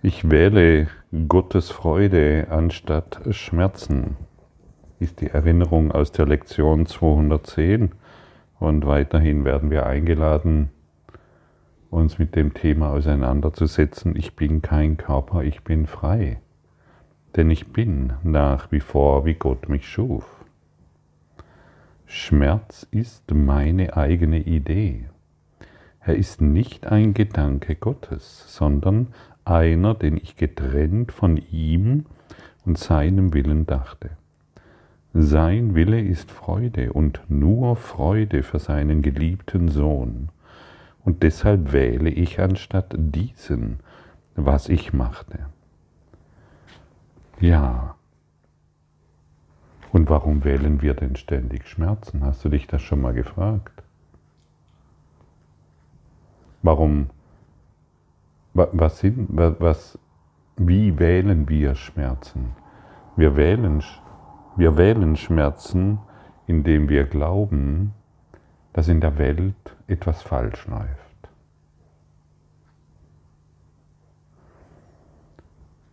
Ich wähle Gottes Freude anstatt Schmerzen, ist die Erinnerung aus der Lektion 210. Und weiterhin werden wir eingeladen, uns mit dem Thema auseinanderzusetzen. Ich bin kein Körper, ich bin frei. Denn ich bin nach wie vor, wie Gott mich schuf. Schmerz ist meine eigene Idee. Er ist nicht ein Gedanke Gottes, sondern einer, den ich getrennt von ihm und seinem Willen dachte. Sein Wille ist Freude und nur Freude für seinen geliebten Sohn. Und deshalb wähle ich anstatt diesen, was ich machte. Ja. Und warum wählen wir denn ständig Schmerzen? Hast du dich das schon mal gefragt? Warum, was sind, was, wie wählen wir Schmerzen? Wir wählen, wir wählen Schmerzen, indem wir glauben, dass in der Welt etwas falsch läuft.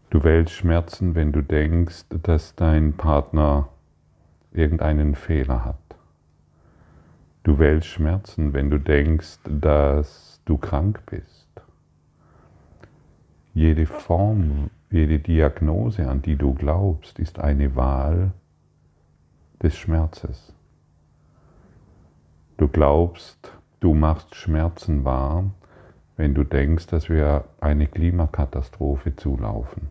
Du wählst Schmerzen, wenn du denkst, dass dein Partner irgendeinen Fehler hat. Du wählst Schmerzen, wenn du denkst, dass du krank bist. Jede Form, jede Diagnose, an die du glaubst, ist eine Wahl des Schmerzes. Du glaubst, du machst Schmerzen wahr, wenn du denkst, dass wir eine Klimakatastrophe zulaufen.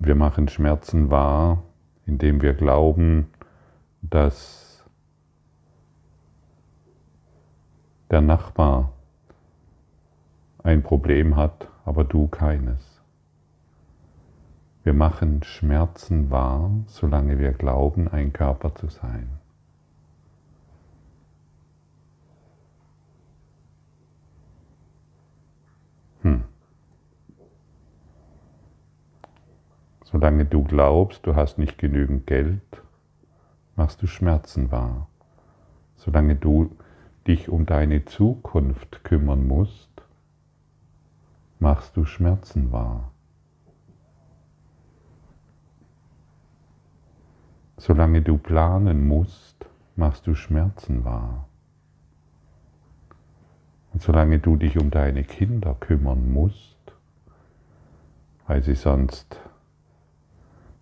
Wir machen Schmerzen wahr, indem wir glauben, dass der Nachbar ein Problem hat, aber du keines. Wir machen Schmerzen wahr, solange wir glauben, ein Körper zu sein. Hm. Solange du glaubst, du hast nicht genügend Geld, machst du Schmerzen wahr. Solange du dich um deine Zukunft kümmern musst, machst du Schmerzen wahr. Solange du planen musst, machst du Schmerzen wahr. Und solange du dich um deine Kinder kümmern musst, weil sie sonst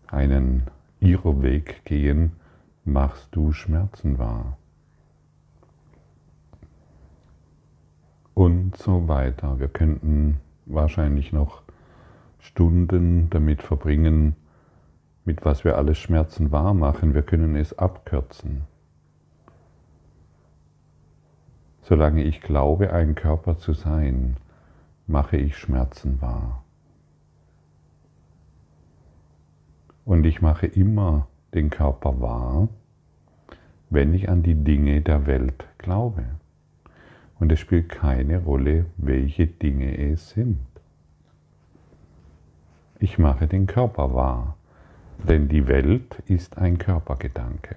einen ihrer Weg gehen, machst du Schmerzen wahr. Und so weiter. Wir könnten wahrscheinlich noch Stunden damit verbringen, mit was wir alles Schmerzen wahr machen. Wir können es abkürzen. Solange ich glaube, ein Körper zu sein, mache ich Schmerzen wahr. Und ich mache immer den Körper wahr, wenn ich an die Dinge der Welt glaube. Und es spielt keine Rolle, welche Dinge es sind. Ich mache den Körper wahr, denn die Welt ist ein Körpergedanke.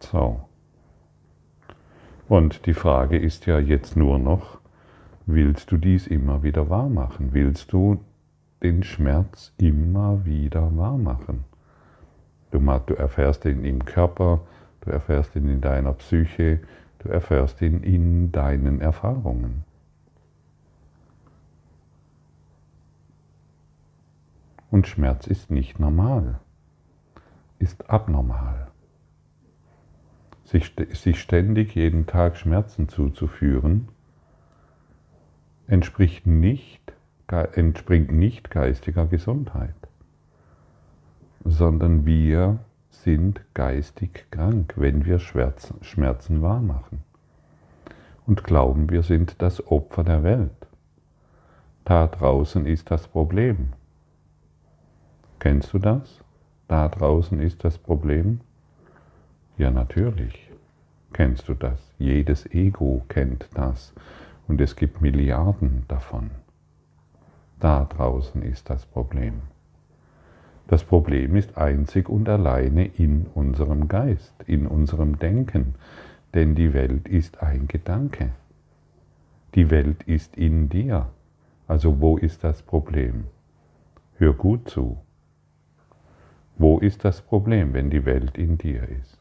So. Und die Frage ist ja jetzt nur noch, willst du dies immer wieder wahr machen? Willst du den Schmerz immer wieder wahr machen. Du, du erfährst ihn im Körper, du erfährst ihn in deiner Psyche, du erfährst ihn in deinen Erfahrungen. Und Schmerz ist nicht normal, ist abnormal. Sich, sich ständig jeden Tag Schmerzen zuzuführen, entspricht nicht entspringt nicht geistiger Gesundheit, sondern wir sind geistig krank, wenn wir Schmerzen, wahrmachen und glauben, wir sind das Opfer der Welt. Da draußen ist das Problem. Kennst du das? Da draußen ist das Problem? Ja, natürlich. Kennst du das? Jedes Ego kennt das und es gibt Milliarden davon. Da draußen ist das Problem. Das Problem ist einzig und alleine in unserem Geist, in unserem Denken, denn die Welt ist ein Gedanke. Die Welt ist in dir. Also wo ist das Problem? Hör gut zu. Wo ist das Problem, wenn die Welt in dir ist?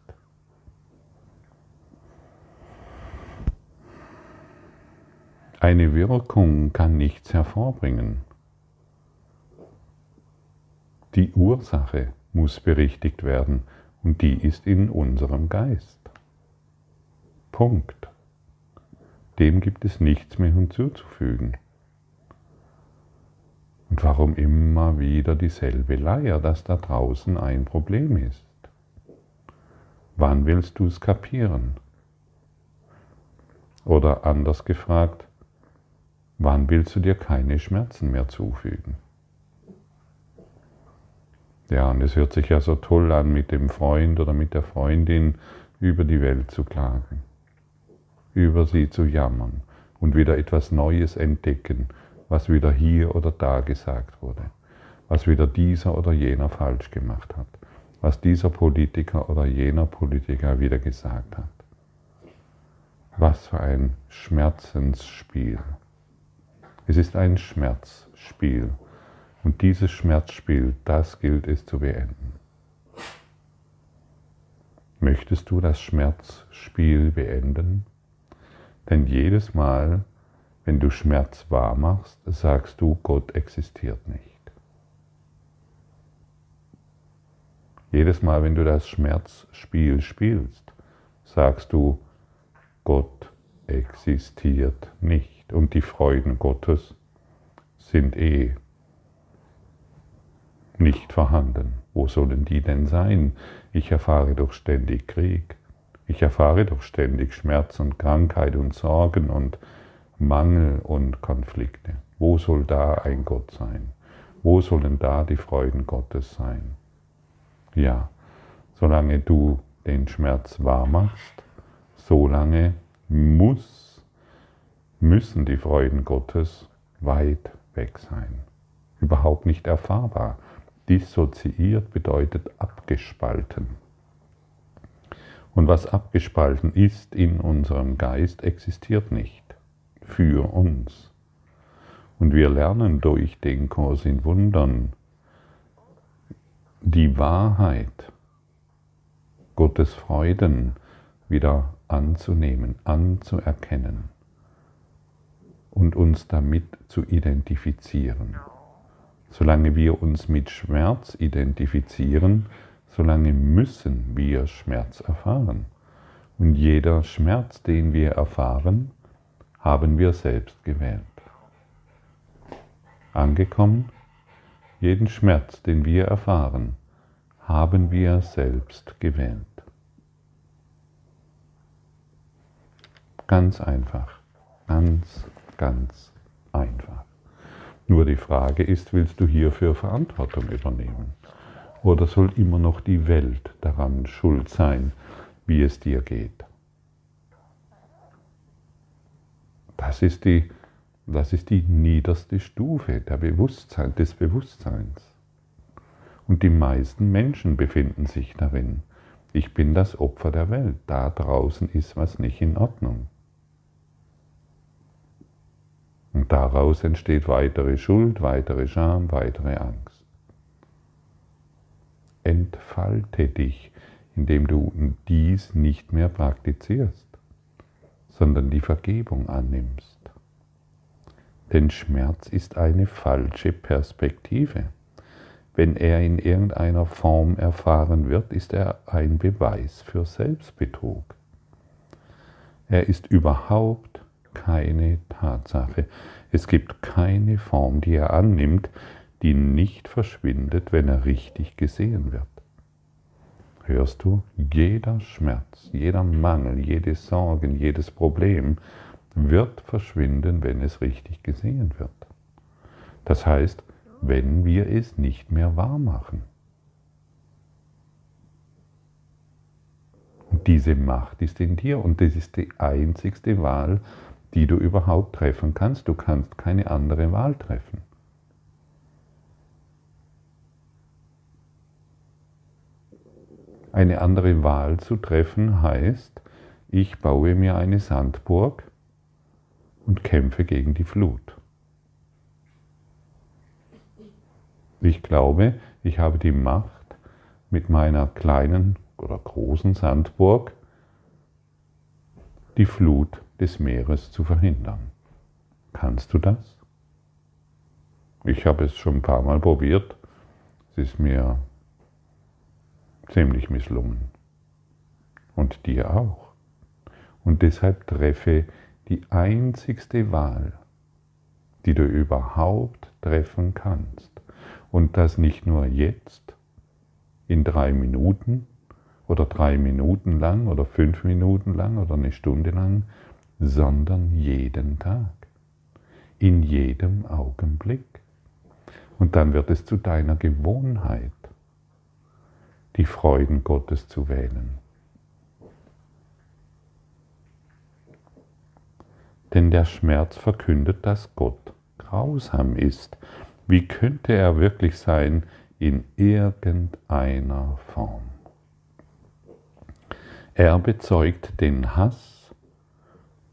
Eine Wirkung kann nichts hervorbringen. Die Ursache muss berichtigt werden und die ist in unserem Geist. Punkt. Dem gibt es nichts mehr hinzuzufügen. Und warum immer wieder dieselbe Leier, dass da draußen ein Problem ist? Wann willst du es kapieren? Oder anders gefragt, wann willst du dir keine Schmerzen mehr zufügen? Ja, und es hört sich ja so toll an, mit dem Freund oder mit der Freundin über die Welt zu klagen, über sie zu jammern und wieder etwas Neues entdecken, was wieder hier oder da gesagt wurde, was wieder dieser oder jener falsch gemacht hat, was dieser Politiker oder jener Politiker wieder gesagt hat. Was für ein Schmerzensspiel. Es ist ein Schmerzspiel. Und dieses Schmerzspiel, das gilt es zu beenden. Möchtest du das Schmerzspiel beenden? Denn jedes Mal, wenn du Schmerz wahr machst, sagst du, Gott existiert nicht. Jedes Mal, wenn du das Schmerzspiel spielst, sagst du, Gott existiert nicht. Und die Freuden Gottes sind eh nicht vorhanden. Wo sollen die denn sein? Ich erfahre doch ständig Krieg. Ich erfahre doch ständig Schmerz und Krankheit und Sorgen und Mangel und Konflikte. Wo soll da ein Gott sein? Wo sollen da die Freuden Gottes sein? Ja, solange du den Schmerz wahr machst, solange muss, müssen die Freuden Gottes weit weg sein. Überhaupt nicht erfahrbar. Dissoziiert bedeutet abgespalten. Und was abgespalten ist in unserem Geist, existiert nicht für uns. Und wir lernen durch den Kurs in Wundern die Wahrheit, Gottes Freuden wieder anzunehmen, anzuerkennen und uns damit zu identifizieren. Solange wir uns mit Schmerz identifizieren, solange müssen wir Schmerz erfahren. Und jeder Schmerz, den wir erfahren, haben wir selbst gewählt. Angekommen, jeden Schmerz, den wir erfahren, haben wir selbst gewählt. Ganz einfach, ganz, ganz einfach. Nur die Frage ist, willst du hierfür Verantwortung übernehmen? Oder soll immer noch die Welt daran schuld sein, wie es dir geht? Das ist die, das ist die niederste Stufe der Bewusstsein, des Bewusstseins. Und die meisten Menschen befinden sich darin. Ich bin das Opfer der Welt. Da draußen ist was nicht in Ordnung. Und daraus entsteht weitere Schuld, weitere Scham, weitere Angst. Entfalte dich, indem du dies nicht mehr praktizierst, sondern die Vergebung annimmst. Denn Schmerz ist eine falsche Perspektive. Wenn er in irgendeiner Form erfahren wird, ist er ein Beweis für Selbstbetrug. Er ist überhaupt keine Tatsache. Es gibt keine Form, die er annimmt, die nicht verschwindet, wenn er richtig gesehen wird. Hörst du, jeder Schmerz, jeder Mangel, jede Sorgen, jedes Problem wird verschwinden, wenn es richtig gesehen wird. Das heißt, wenn wir es nicht mehr wahr machen. Und diese Macht ist in dir und das ist die einzigste Wahl, die du überhaupt treffen kannst. Du kannst keine andere Wahl treffen. Eine andere Wahl zu treffen heißt, ich baue mir eine Sandburg und kämpfe gegen die Flut. Ich glaube, ich habe die Macht, mit meiner kleinen oder großen Sandburg die Flut des Meeres zu verhindern. Kannst du das? Ich habe es schon ein paar Mal probiert. Es ist mir ziemlich misslungen. Und dir auch. Und deshalb treffe die einzigste Wahl, die du überhaupt treffen kannst. Und das nicht nur jetzt, in drei Minuten oder drei Minuten lang oder fünf Minuten lang oder eine Stunde lang, sondern jeden Tag, in jedem Augenblick. Und dann wird es zu deiner Gewohnheit, die Freuden Gottes zu wählen. Denn der Schmerz verkündet, dass Gott grausam ist. Wie könnte er wirklich sein in irgendeiner Form? Er bezeugt den Hass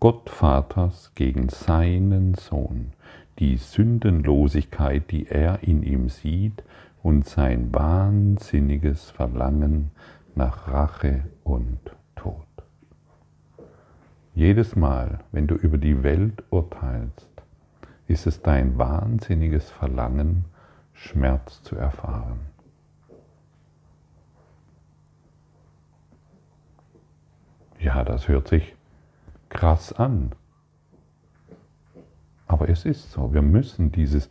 Gottvaters gegen seinen Sohn, die Sündenlosigkeit, die er in ihm sieht, und sein wahnsinniges Verlangen nach Rache und Tod. Jedes Mal, wenn du über die Welt urteilst, ist es dein wahnsinniges Verlangen, Schmerz zu erfahren. Ja, das hört sich krass an. Aber es ist so, wir müssen dieses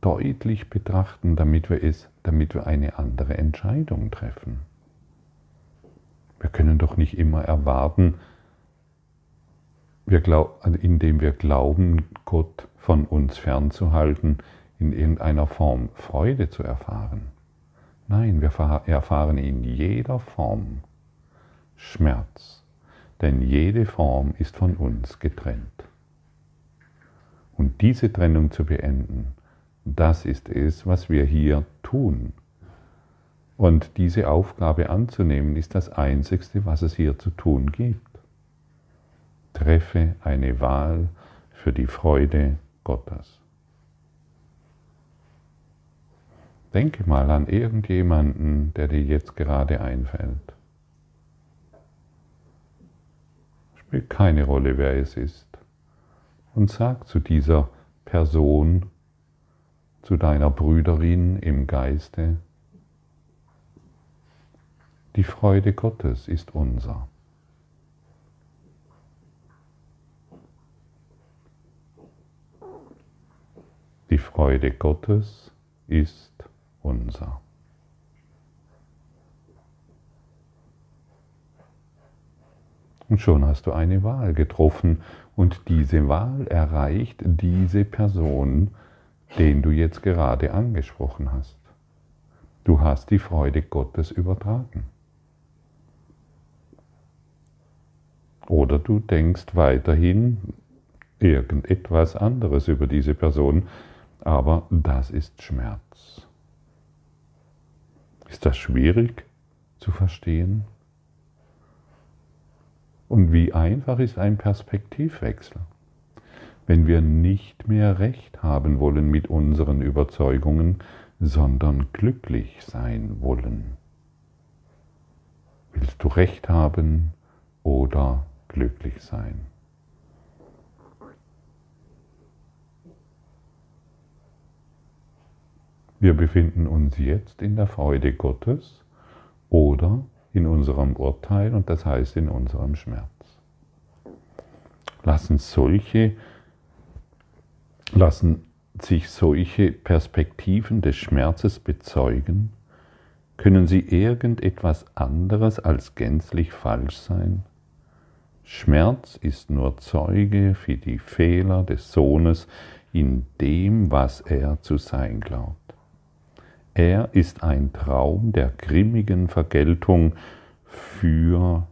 deutlich betrachten, damit wir es, damit wir eine andere Entscheidung treffen. Wir können doch nicht immer erwarten, wir glaub, indem wir glauben, Gott von uns fernzuhalten, in irgendeiner Form Freude zu erfahren. Nein, wir erfahren in jeder Form Schmerz, denn jede Form ist von uns getrennt. Und diese Trennung zu beenden, das ist es, was wir hier tun. Und diese Aufgabe anzunehmen, ist das Einzigste, was es hier zu tun gibt. Treffe eine Wahl für die Freude Gottes. Denke mal an irgendjemanden, der dir jetzt gerade einfällt. Spielt keine Rolle, wer es ist. Und sag zu dieser Person, zu deiner Brüderin im Geiste, die Freude Gottes ist unser. Die Freude Gottes ist unser. Und schon hast du eine Wahl getroffen und diese Wahl erreicht diese Person, den du jetzt gerade angesprochen hast. Du hast die Freude Gottes übertragen. Oder du denkst weiterhin irgendetwas anderes über diese Person, aber das ist Schmerz. Ist das schwierig zu verstehen? Und wie einfach ist ein Perspektivwechsel? wenn wir nicht mehr recht haben wollen mit unseren Überzeugungen, sondern glücklich sein wollen. Willst du recht haben oder glücklich sein? Wir befinden uns jetzt in der Freude Gottes oder in unserem Urteil und das heißt in unserem Schmerz. Lassen solche Lassen sich solche Perspektiven des Schmerzes bezeugen? Können sie irgendetwas anderes als gänzlich falsch sein? Schmerz ist nur Zeuge für die Fehler des Sohnes in dem, was er zu sein glaubt. Er ist ein Traum der grimmigen Vergeltung für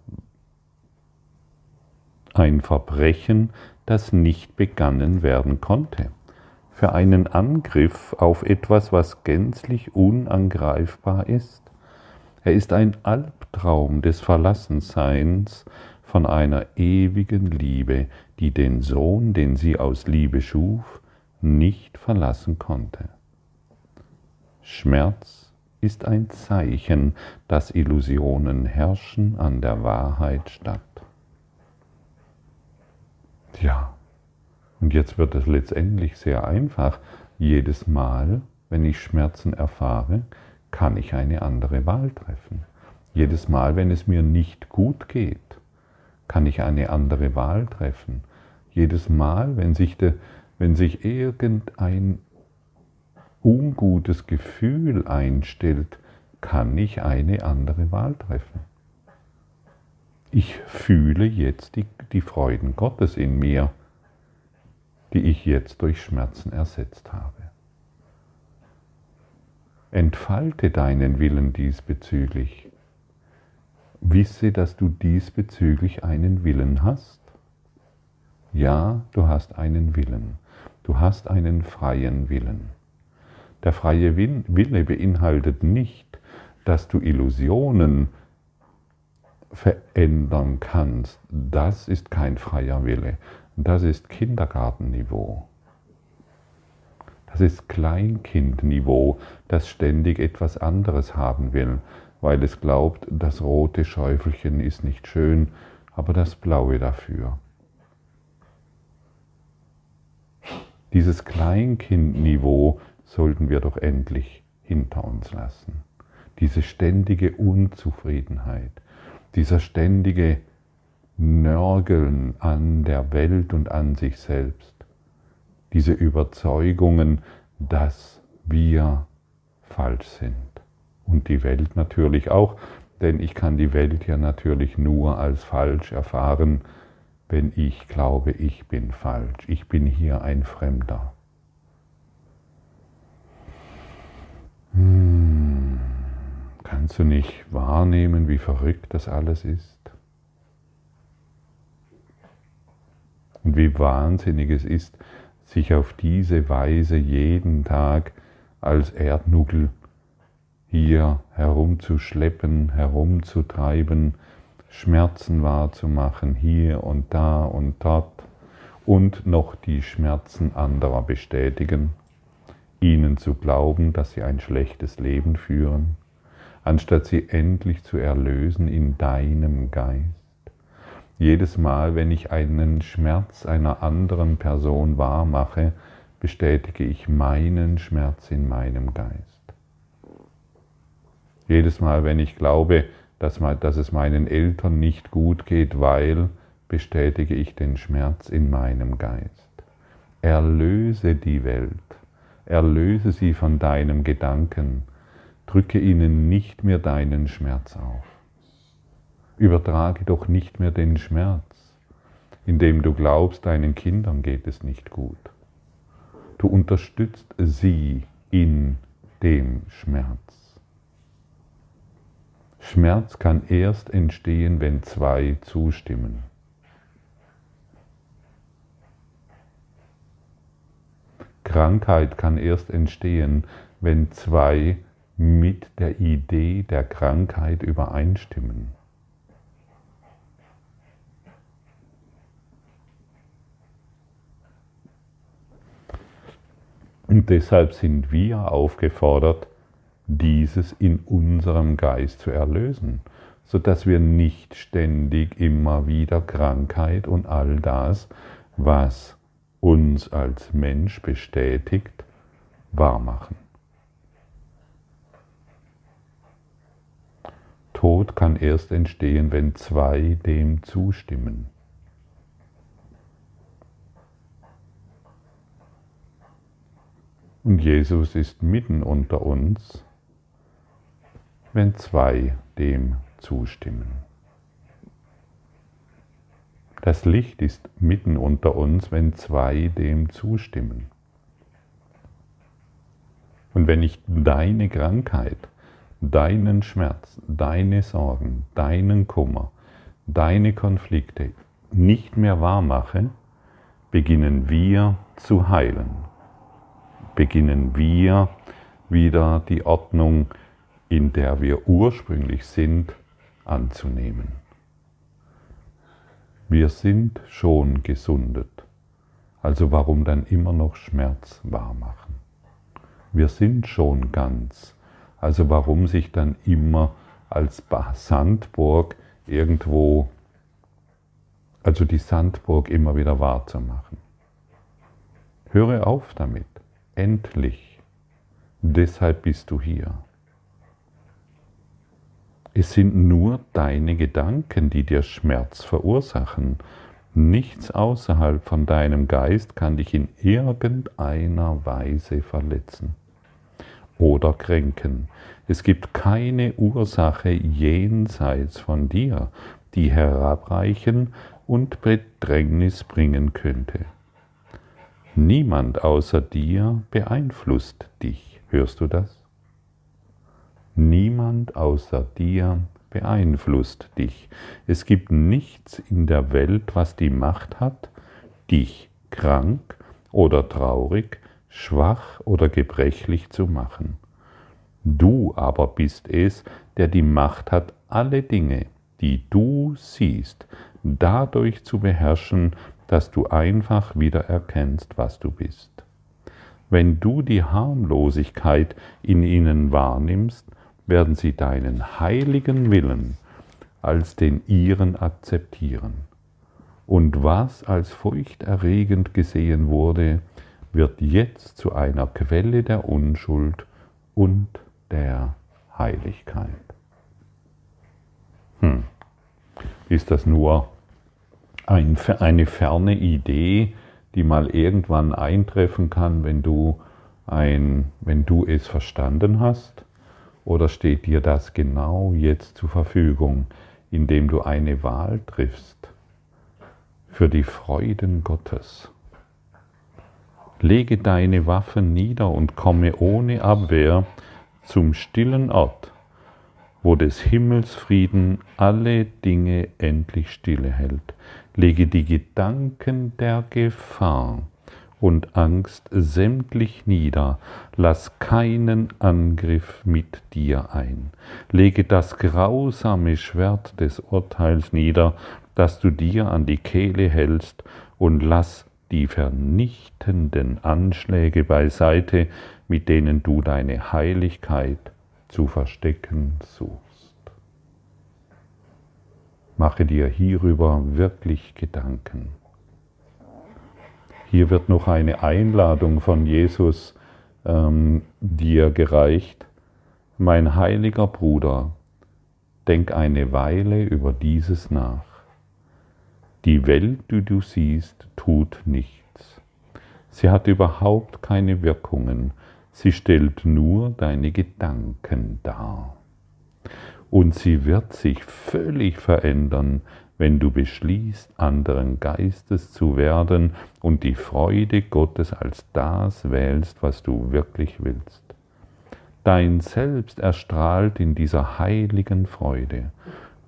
ein Verbrechen, das nicht begangen werden konnte. Für einen Angriff auf etwas, was gänzlich unangreifbar ist. Er ist ein Albtraum des Verlassenseins von einer ewigen Liebe, die den Sohn, den sie aus Liebe schuf, nicht verlassen konnte. Schmerz ist ein Zeichen, dass Illusionen herrschen an der Wahrheit statt. Ja, und jetzt wird es letztendlich sehr einfach. Jedes Mal, wenn ich Schmerzen erfahre, kann ich eine andere Wahl treffen. Jedes Mal, wenn es mir nicht gut geht, kann ich eine andere Wahl treffen. Jedes Mal, wenn sich, de, wenn sich irgendein ungutes Gefühl einstellt, kann ich eine andere Wahl treffen. Ich fühle jetzt die, die Freuden Gottes in mir, die ich jetzt durch Schmerzen ersetzt habe. Entfalte deinen Willen diesbezüglich. Wisse, dass du diesbezüglich einen Willen hast. Ja, du hast einen Willen. Du hast einen freien Willen. Der freie Wille beinhaltet nicht, dass du Illusionen verändern kannst. Das ist kein freier Wille. Das ist Kindergartenniveau. Das ist Kleinkindniveau, das ständig etwas anderes haben will, weil es glaubt, das rote Schäufelchen ist nicht schön, aber das blaue dafür. Dieses Kleinkindniveau sollten wir doch endlich hinter uns lassen. Diese ständige Unzufriedenheit, dieser ständige Nörgeln an der Welt und an sich selbst, diese Überzeugungen, dass wir falsch sind und die Welt natürlich auch, denn ich kann die Welt ja natürlich nur als falsch erfahren, wenn ich glaube, ich bin falsch, ich bin hier ein Fremder. Hm. Kannst du nicht wahrnehmen, wie verrückt das alles ist? Und wie wahnsinnig es ist, sich auf diese Weise jeden Tag als Erdnugel hier herumzuschleppen, herumzutreiben, Schmerzen wahrzumachen, hier und da und dort und noch die Schmerzen anderer bestätigen, ihnen zu glauben, dass sie ein schlechtes Leben führen, anstatt sie endlich zu erlösen in deinem Geist. Jedes Mal, wenn ich einen Schmerz einer anderen Person wahrmache, bestätige ich meinen Schmerz in meinem Geist. Jedes Mal, wenn ich glaube, dass, dass es meinen Eltern nicht gut geht, weil, bestätige ich den Schmerz in meinem Geist. Erlöse die Welt, erlöse sie von deinem Gedanken, drücke ihnen nicht mehr deinen Schmerz auf. Übertrage doch nicht mehr den Schmerz, indem du glaubst, deinen Kindern geht es nicht gut. Du unterstützt sie in dem Schmerz. Schmerz kann erst entstehen, wenn zwei zustimmen. Krankheit kann erst entstehen, wenn zwei mit der Idee der Krankheit übereinstimmen. Und deshalb sind wir aufgefordert, dieses in unserem Geist zu erlösen, sodass wir nicht ständig immer wieder Krankheit und all das, was uns als Mensch bestätigt, wahrmachen. Tod kann erst entstehen, wenn zwei dem zustimmen. Und Jesus ist mitten unter uns wenn zwei dem zustimmen. Das Licht ist mitten unter uns, wenn zwei dem zustimmen. Und wenn ich deine Krankheit, deinen Schmerz, deine Sorgen, deinen Kummer, deine Konflikte nicht mehr wahr mache, beginnen wir zu heilen. Beginnen wir wieder die Ordnung in der wir ursprünglich sind, anzunehmen. Wir sind schon gesundet. Also warum dann immer noch Schmerz wahrmachen? Wir sind schon ganz. Also warum sich dann immer als Sandburg irgendwo, also die Sandburg immer wieder wahrzumachen? Höre auf damit. Endlich. Deshalb bist du hier. Es sind nur deine Gedanken, die dir Schmerz verursachen. Nichts außerhalb von deinem Geist kann dich in irgendeiner Weise verletzen oder kränken. Es gibt keine Ursache jenseits von dir, die herabreichen und Bedrängnis bringen könnte. Niemand außer dir beeinflusst dich. Hörst du das? Niemand außer dir beeinflusst dich. Es gibt nichts in der Welt, was die Macht hat, dich krank oder traurig, schwach oder gebrechlich zu machen. Du aber bist es, der die Macht hat, alle Dinge, die du siehst, dadurch zu beherrschen, dass du einfach wieder erkennst, was du bist. Wenn du die Harmlosigkeit in ihnen wahrnimmst, werden sie deinen heiligen Willen als den ihren akzeptieren. Und was als furchterregend gesehen wurde, wird jetzt zu einer Quelle der Unschuld und der Heiligkeit. Hm. Ist das nur ein, eine ferne Idee, die mal irgendwann eintreffen kann, wenn du, ein, wenn du es verstanden hast? Oder steht dir das genau jetzt zur Verfügung, indem du eine Wahl triffst für die Freuden Gottes? Lege deine Waffen nieder und komme ohne Abwehr zum stillen Ort, wo des Himmels Frieden alle Dinge endlich stille hält. Lege die Gedanken der Gefahr und Angst sämtlich nieder, lass keinen Angriff mit dir ein. Lege das grausame Schwert des Urteils nieder, das du dir an die Kehle hältst, und lass die vernichtenden Anschläge beiseite, mit denen du deine Heiligkeit zu verstecken suchst. Mache dir hierüber wirklich Gedanken. Hier wird noch eine Einladung von Jesus ähm, dir gereicht. Mein heiliger Bruder, denk eine Weile über dieses nach. Die Welt, die du siehst, tut nichts. Sie hat überhaupt keine Wirkungen. Sie stellt nur deine Gedanken dar. Und sie wird sich völlig verändern, wenn du beschließt, anderen Geistes zu werden und die Freude Gottes als das wählst, was du wirklich willst. Dein Selbst erstrahlt in dieser heiligen Freude,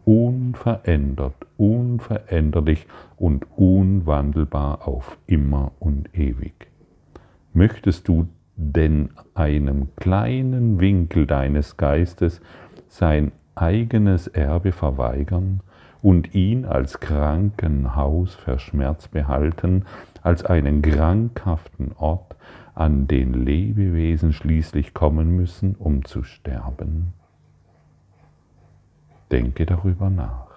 unverändert, unveränderlich und unwandelbar auf immer und ewig. Möchtest du denn einem kleinen Winkel deines Geistes sein eigenes Erbe verweigern und ihn als Krankenhaus verschmerzt behalten, als einen krankhaften Ort, an den Lebewesen schließlich kommen müssen, um zu sterben? Denke darüber nach.